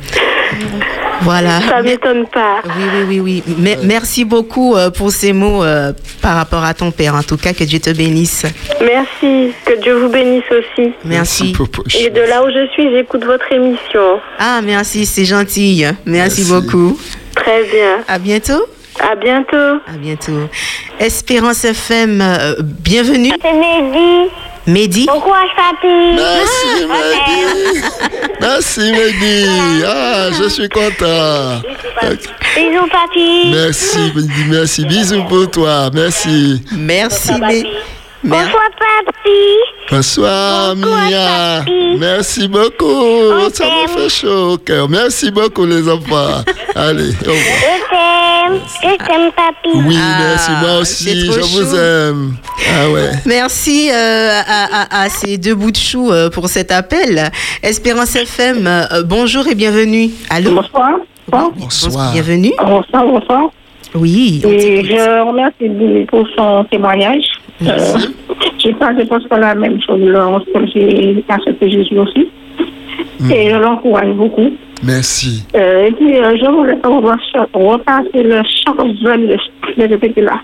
voilà. Ça m'étonne pas. Oui, oui, oui, oui. Mais merci beaucoup euh, pour ces mots euh, par rapport à ton père. En tout cas, que Dieu te bénisse. Merci, que Dieu vous bénisse aussi. Merci. Et de là où je suis, j'écoute votre émission. Ah, merci, c'est gentil. Merci, beaucoup. Très bien. À bientôt. À bientôt. À bientôt. Espérance FM, euh, bienvenue. C'est Mehdi? Courage, papi. Merci, Mehdi. Merci, Mehdi. Ah, je suis content. Bisous, papi. Merci, Mehdi, merci. Bisous pour toi. Merci. Merci, Mehdi. Bonsoir, papi. Bonsoir, Mia. Merci beaucoup. Ça me fait chaud au cœur. Merci beaucoup, les enfants. Allez, au revoir. Je t'aime. Je t'aime, papi. Oui, merci. Moi aussi, je vous aime. Ah ouais. Merci euh, à, à- à ces deux bouts de chou euh, pour cet appel. Espérance FM, euh, bonjour et bienvenue. Allô Bonsoir. Bonsoir. Bienvenue. Bonsoir, bonsoir. Oui. Et je remercie Billy pour son témoignage. Euh, j'ai pas, je pense pas la même chose lorsque j'ai accepté Jésus aussi. Et je l'encourage beaucoup. Merci. Euh, et puis, euh, je voulais repasser repasser le viens de de répéter là.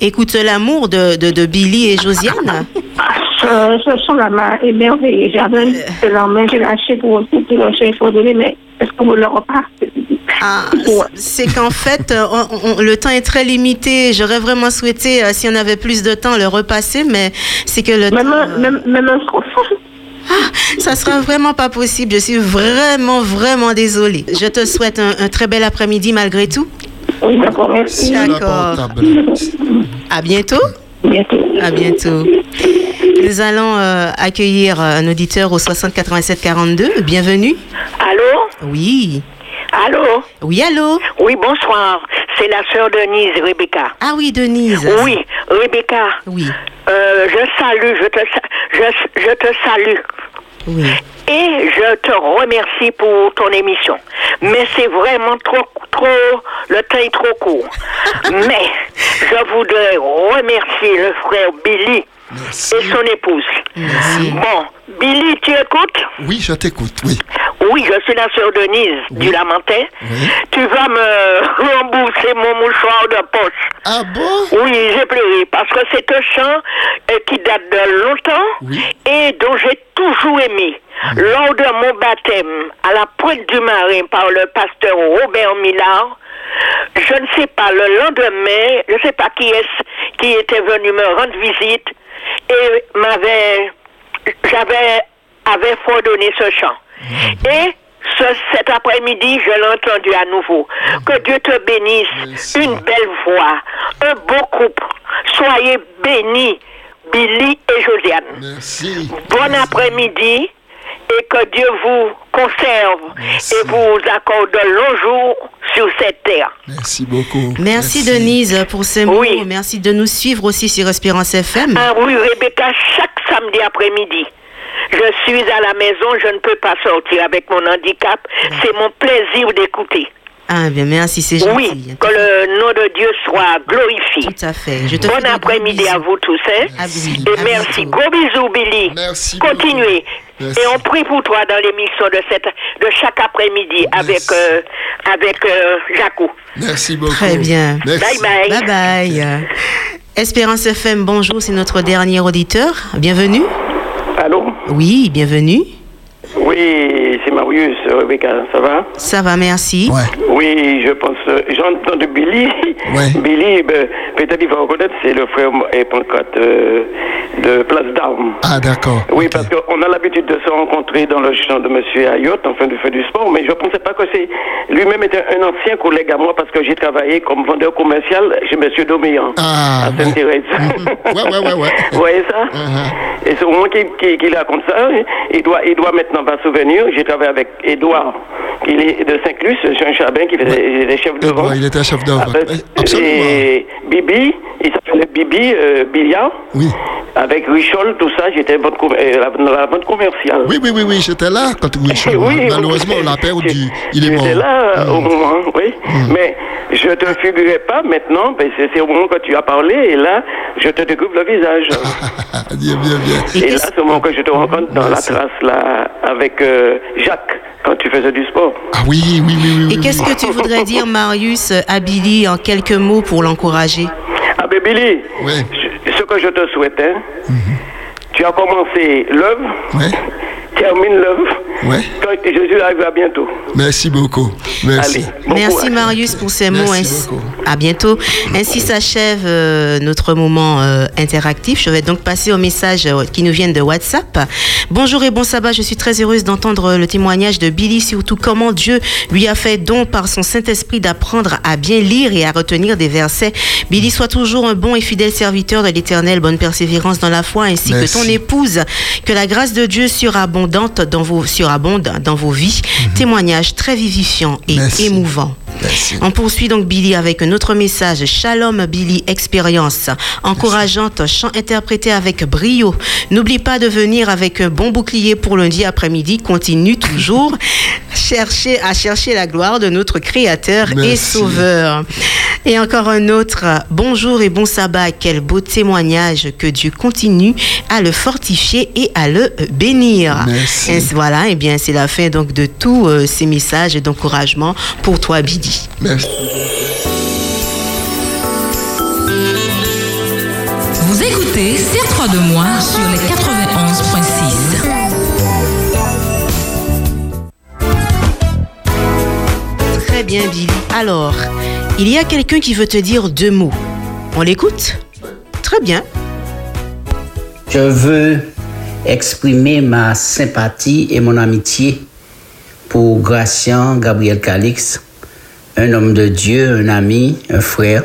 Écoute l'amour de, de, de Billy et Josiane. Euh, ce son-là m'a émerveillé. J'avais lendemain, j'ai lâché pour écouter le chant, il faut donner, mais est-ce que vous le repassez Ah, c'est qu'en fait, euh, on- on- le temps est très limité. J'aurais vraiment souhaité, euh, si on avait plus de temps, le repasser, mais c'est que le Même, temps... euh, même, même un Ah, ça sera vraiment pas possible. Je suis vraiment, vraiment désolée. Je te souhaite un, un très bel après-midi malgré tout. Oui, d'accord, merci. D'accord. À bientôt. Bientôt. À bientôt. Nous allons euh, accueillir un auditeur au 60 87 42. Bienvenue. Allô? Oui. Allô? Oui, allô? Oui, bonsoir. C'est la sœur Denise, Rebecca. Ah oui, Denise. Oui, Rebecca. Oui. Euh, je salue, je te, je, je te salue. Oui. Et je te remercie pour ton émission. Mais c'est vraiment trop, trop, le temps est trop court. Mais je voudrais remercier le frère Billy et son épouse. Bon, Billy, tu écoutes? Oui, je t'écoute, oui. Oui, je suis la sœur Denise du Lamentin. Tu vas me rembourser mon mouchoir de poche. Ah bon? Oui, j'ai pleuré parce que c'est un chant euh, qui date de longtemps et dont j'ai toujours aimé. Lors de mon baptême à la pointe du marin par le pasteur Robert Millard, je ne sais pas, le lendemain, je ne sais pas qui est qui était venu me rendre visite et m'avait, j'avais, avait fredonné ce chant. Et ce, cet après-midi, je l'ai entendu à nouveau. Que Dieu te bénisse. Une belle voix, un beau couple. Soyez bénis, Billy et Josiane. Merci. Bon après-midi et que Dieu vous conserve et vous accorde de longs jours sur cette terre. Merci beaucoup. Merci, Denise pour ces mots. Merci de nous suivre aussi sur Espérance FM. Ah oui, Rebecca, chaque samedi après-midi. Je suis à la maison, je ne peux pas sortir avec mon handicap. C'est mon plaisir d'écouter. Ah bien, merci, c'est gentil. Oui, que le nom de Dieu soit glorifié. Tout à fait. Je te bon après-midi à vous tous. Hein? À vous. Et merci. Gros bisous, Billy. Merci. Continuez. Merci. Et on prie pour toi dans l'émission de, cette, de chaque après-midi avec, euh, avec euh, Jaco. Merci beaucoup. Très bien. Merci. Bye bye. Bye bye. Espérance FM, bonjour, c'est notre dernier auditeur. Bienvenue. Allô? Oui, bienvenue. Oui, c'est Marius, Rebecca, ça va? Ça va, merci. Oui, je pense. J'entends de Billy. Billy, ben, peut-être il va reconnaître, c'est le frère et pancrate euh, de Place d'Armes. Ah, d'accord. Oui, parce qu'on a l'habitude de se rencontrer dans le champ de Monsieur Ayotte, enfin de faire du sport, mais je ne pensais pas que c'est. Lui-même était un ancien collègue à moi parce que j'ai travaillé comme vendeur commercial chez Monsieur Doméan Ah, à Sainte-Thérèse. Ouais, ouais, ouais, ouais. Vous voyez ça Et c'est au moment qu'il qu'il- qu'il raconte ça, il doit, il doit maintenant va souvenir. J'ai travaillé avec Édouard, il est de Saint-Clus, Jean Chabin, qui faisait il était chef. Ouais, il était chef d'œuvre. Absolument. Et Bibi, il s'appelait Bibi euh, Bilia. Oui. Avec Richol, tout ça, j'étais vente com- euh, la- dans la vente commerciale. Oui, oui, oui, oui, j'étais là quand oui, je- Oui, malheureusement, on l'a perdu. Il est mort. J'étais là euh, au moment, oui. Mais je te figurais pas maintenant, ben, c'est c'est au moment que tu as parlé, et là, je te découvre le visage. bien, bien, bien. Et, là, c'est au moment que je te rencontre dans la trace, là, avec euh, Jacques, quand tu faisais du sport. Ah oui, oui, oui, oui. Et qu'est-ce que tu voudrais dire, Marius, à Billy, en quelques mots pour l'encourager? Ah ben Billy, je- ce que je te souhaitais, tu as commencé l'œuvre, termine l'œuvre, quand Jésus arrivera bientôt. Merci beaucoup. Merci. Merci Marius pour ces mots. Merci Ainsi- À bientôt. Ainsi s'achève euh, notre moment euh, interactif. Je vais donc passer au message euh, qui nous viennent de WhatsApp. Bonjour et bon sabbat. Je suis très heureuse d'entendre le témoignage de Billy, surtout comment Dieu lui a fait don par son Saint-Esprit d'apprendre à bien lire et à retenir des versets. Billy, sois toujours un bon et fidèle serviteur de l'Éternel. Bonne persévérance dans la foi ainsi Merci. que ton épouse. Que la grâce de Dieu surabondante dans vos, surabonde dans vos vies. Témoignage très vivifiant et émouvant. On poursuit donc Billy avec un autre message. Shalom Billy, expérience encourageante, chant interprété avec brio. N'oublie pas de venir avec un bon bouclier pour lundi après-midi. Continue toujours chercher à chercher la gloire de notre Créateur et. Sauveur. Et encore un autre. Bonjour et bon sabbat. Quel beau témoignage que Dieu continue à le fortifier et à le bénir. Merci. Et voilà, et bien c'est la fin donc de tous euh, ces messages d'encouragement pour toi, Billy. Merci. Vous écoutez C3 de moi sur les 91.6. Très bien, Billy. Alors, il y a quelqu'un qui veut te dire deux mots. On l'écoute? Très bien. Je veux exprimer ma sympathie et mon amitié pour Gracien Gabriel Calix, un homme de Dieu, un ami, un frère.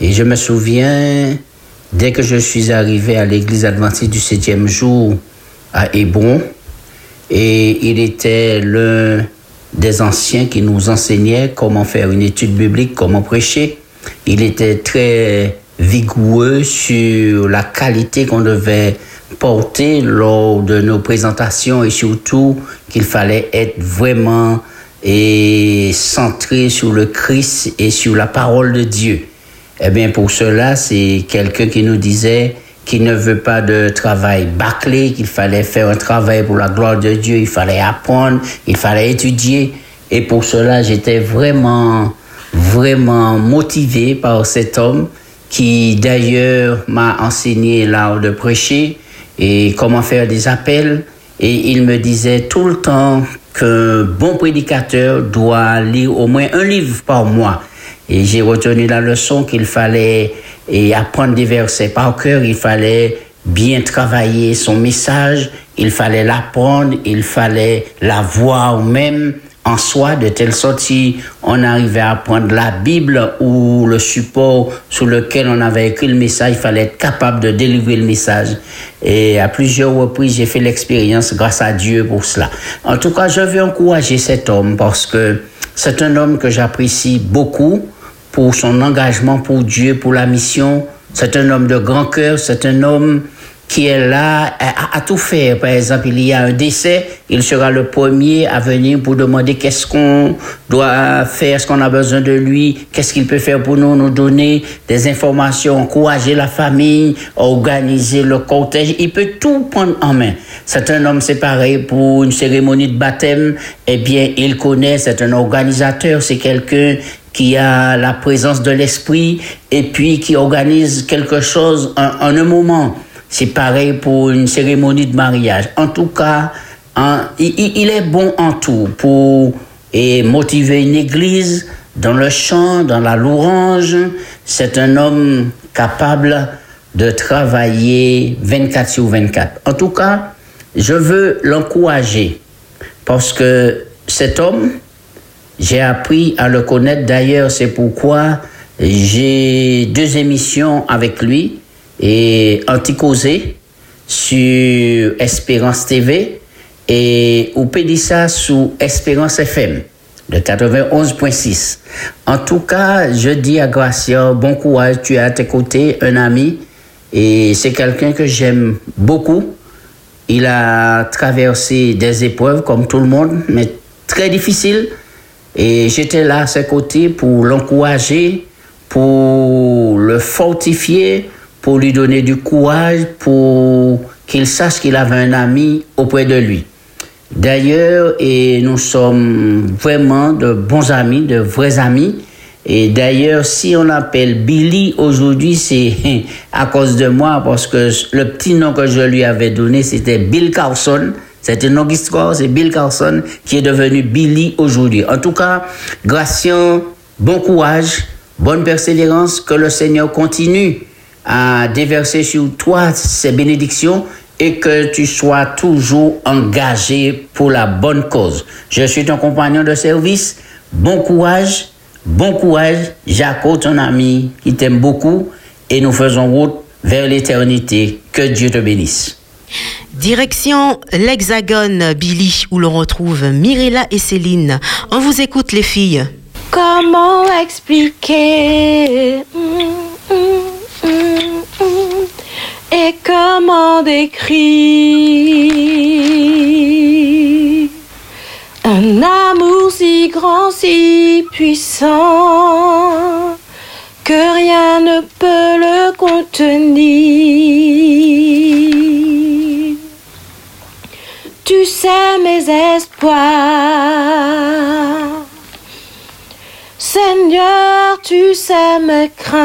Et je me souviens, dès que je suis arrivé à l'église adventiste du septième jour à Hébron, et il était l'un des anciens qui nous enseignait comment faire une étude biblique, comment prêcher. Il était très vigoureux sur la qualité qu'on devait porter lors de nos présentations et surtout qu'il fallait être vraiment et centré sur le Christ et sur la parole de Dieu. Eh bien, pour cela, c'est quelqu'un qui nous disait qu'il ne veut pas de travail bâclé, qu'il fallait faire un travail pour la gloire de Dieu, il fallait apprendre, il fallait étudier. Et pour cela, j'étais vraiment, vraiment motivé par cet homme qui d'ailleurs m'a enseigné l'art de prêcher et comment faire des appels. Et il me disait tout le temps qu'un bon prédicateur doit lire au moins un livre par mois. Et j'ai retenu la leçon qu'il fallait et apprendre des versets par cœur, il fallait bien travailler son message, il fallait l'apprendre, il fallait la voir même en soi, de telle sorte si on arrivait à prendre la Bible ou le support sur lequel on avait écrit le message, il fallait être capable de délivrer le message. Et à plusieurs reprises, j'ai fait l'expérience grâce à Dieu pour cela. En tout cas, je veux encourager cet homme parce que c'est un homme que j'apprécie beaucoup pour son engagement pour Dieu, pour la mission. C'est un homme de grand cœur, c'est un homme qui est là à, tout faire. Par exemple, il y a un décès, il sera le premier à venir pour demander qu'est-ce qu'on doit faire, est-ce qu'on a besoin de lui, qu'est-ce qu'il peut faire pour nous, nous donner des informations, encourager la famille, organiser le cortège. Il peut tout prendre en main. C'est un homme, c'est pareil pour une cérémonie de baptême. Eh bien, il connaît, c'est un organisateur, c'est quelqu'un qui a la présence de l'esprit et puis qui organise quelque chose en un moment. C'est pareil pour une cérémonie de mariage. En tout cas, il, est bon en tout pour motiver une église dans le chant, dans la louange. C'est un homme capable de travailler 24 sur 24. En tout cas, je veux l'encourager parce que cet homme, j'ai appris à le connaître. D'ailleurs, c'est pourquoi j'ai deux émissions avec lui et Anticosé sur Espérance TV et ou Pédissa sous Espérance FM de 91.6. En tout cas, je dis à Gracia, bon courage, tu es à tes côtés, un ami, et c'est quelqu'un que j'aime beaucoup. Il a traversé des épreuves comme tout le monde, mais très difficiles. Et j'étais là à ses côtés pour l'encourager, pour le fortifier, pour lui donner du courage, pour qu'il sache qu'il avait un ami auprès de lui. D'ailleurs, et nous sommes vraiment de bons amis, de vrais amis. Et d'ailleurs, si on l'appelle Billy aujourd'hui, c'est à cause de moi, parce que le petit nom que je lui avais donné, c'était Bill Carson. C'est une longue histoire, c'est Bill Carson qui est devenu Billy aujourd'hui. En tout cas, Gratien, bon courage, bonne persévérance, que le Seigneur continue à déverser sur toi ces bénédictions et que tu sois toujours engagé pour la bonne cause. Je suis ton compagnon de service. Bon courage, bon courage, Jaco, ton ami qui t'aime beaucoup, et nous faisons route vers l'éternité. Que Dieu te bénisse. Direction l'Hexagone, Billy, où l'on retrouve Mirella et Céline. On vous écoute, les filles. Comment expliquer? Mm, mm, et comment décrire un amour si grand, si puissant que rien ne peut le contenir? Tu sais mes espoirs. Seigneur, tu sais mes craintes.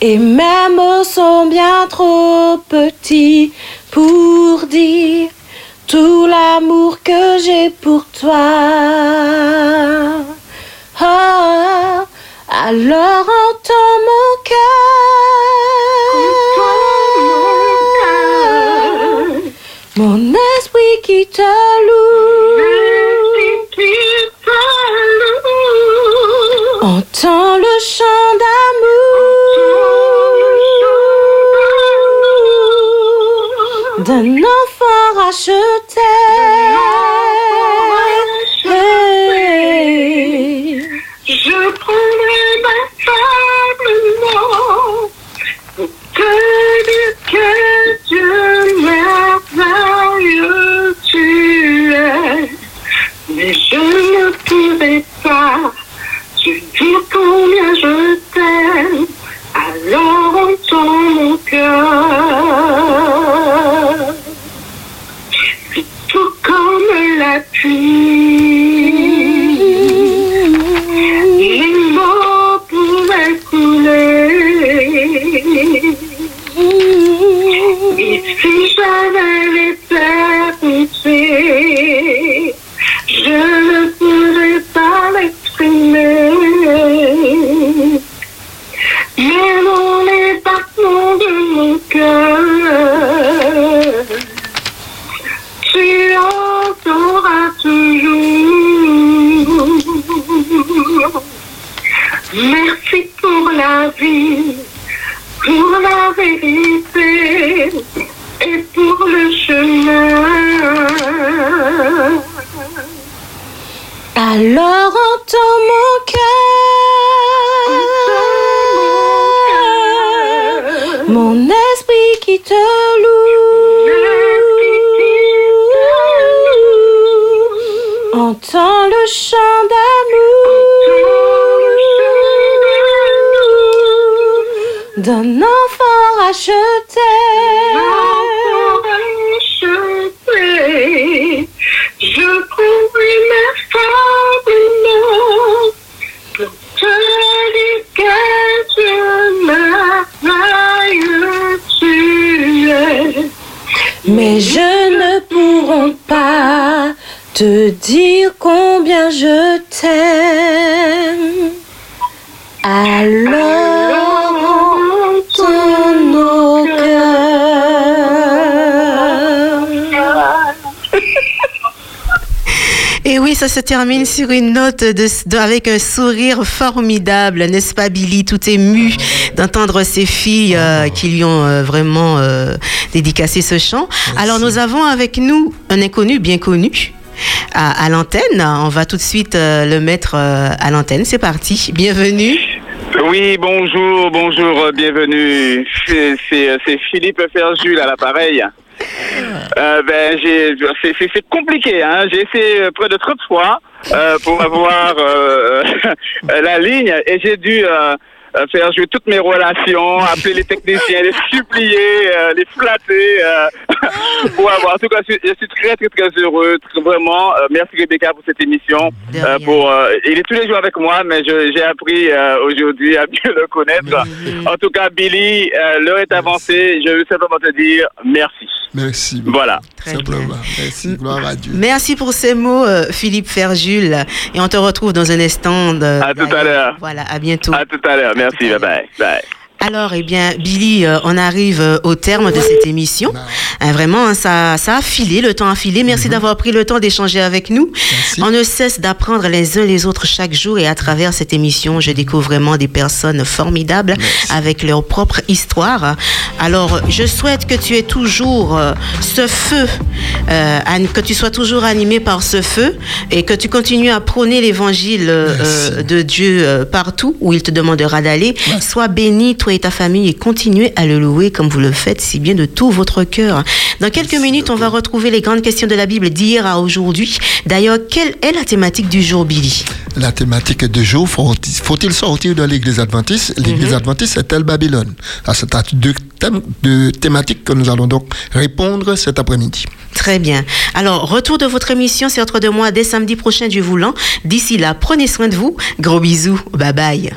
Et mes mots sont bien trop petits pour dire tout l'amour que j'ai pour toi. Oh, alors entends mon cœur, mon esprit qui te loue. Entends le chant d'amour d'un enfant racheté. Je prendrai ma femme pour que Dieu merveilleux tu es. Mais je ne pourrai pas te dire combien je t'aime. Alors entends mon cœur. Tout comme la pluie. Les mots pourraient couler. Et si j'avais l'éternité, je termine sur une note de, de- avec un sourire formidable, n'est-ce pas, Billy? Tout ému d'entendre ces filles euh, qui lui ont euh, vraiment euh, dédicacé ce chant. Alors, nous avons avec nous un inconnu bien connu. À, à l'antenne, on va tout de suite euh, le mettre euh, à l'antenne. C'est parti. Bienvenue. Oui, bonjour, bonjour, bienvenue. C'est Philippe Ferjul à l'appareil. Euh, ben, j'ai, c'est, compliqué, hein. J'ai essayé euh, près de 30 fois euh, pour avoir euh, la ligne et j'ai dû euh, faire jouer toutes mes relations, appeler les techniciens, les supplier, euh, les flatter euh, pour avoir. En tout cas, je suis, je suis très, très, très heureux. Très- Vraiment, euh, merci Rebecca pour cette émission. Euh, pour, euh, il est tous les jours avec moi, mais j'ai appris euh, aujourd'hui à mieux le connaître. En tout cas, Billy, euh, l'heure est avancée. Je veux simplement te dire merci. Merci. Voilà. Simplement. Merci. Gloire à Dieu. Merci pour ces mots, euh, Philippe Ferjul. Et on te retrouve dans un instant. de- À tout à l'heure. Voilà, à bientôt. À tout à l'heure. Merci. Bye bye. Bye. Alors, eh bien, Billy, euh, on arrive euh, au terme de cette émission. Hein, vraiment, hein, ça, ça a filé, le temps a filé. Merci d'avoir pris le temps d'échanger avec nous. On ne cesse d'apprendre les uns les autres chaque jour et à travers cette émission, je découvre vraiment des personnes formidables avec leur propre histoire. Alors, je souhaite que tu aies toujours euh, ce feu, euh, que tu sois toujours animé par ce feu et que tu continues à prôner l'évangile euh, euh, de Dieu euh, partout où il te demandera d'aller. Sois béni, toi et ta famille, et continuez à le louer comme vous le faites si bien de tout votre cœur. Dans quelques minutes, on va retrouver les grandes questions de la Bible d'hier à aujourd'hui. D'ailleurs, quelle est la thématique du jour, Billy? La thématique de jour, faut- faut-il sortir de l'église adventiste? L'église adventiste, c'est elle Babylone. C'est à deux deux thématiques que nous allons donc répondre cet après-midi. Très bien. Alors, retour de votre émission, c'est entre deux mois dès samedi prochain, Dieu voulant. D'ici là, prenez soin de vous. Gros bisous. Bye bye.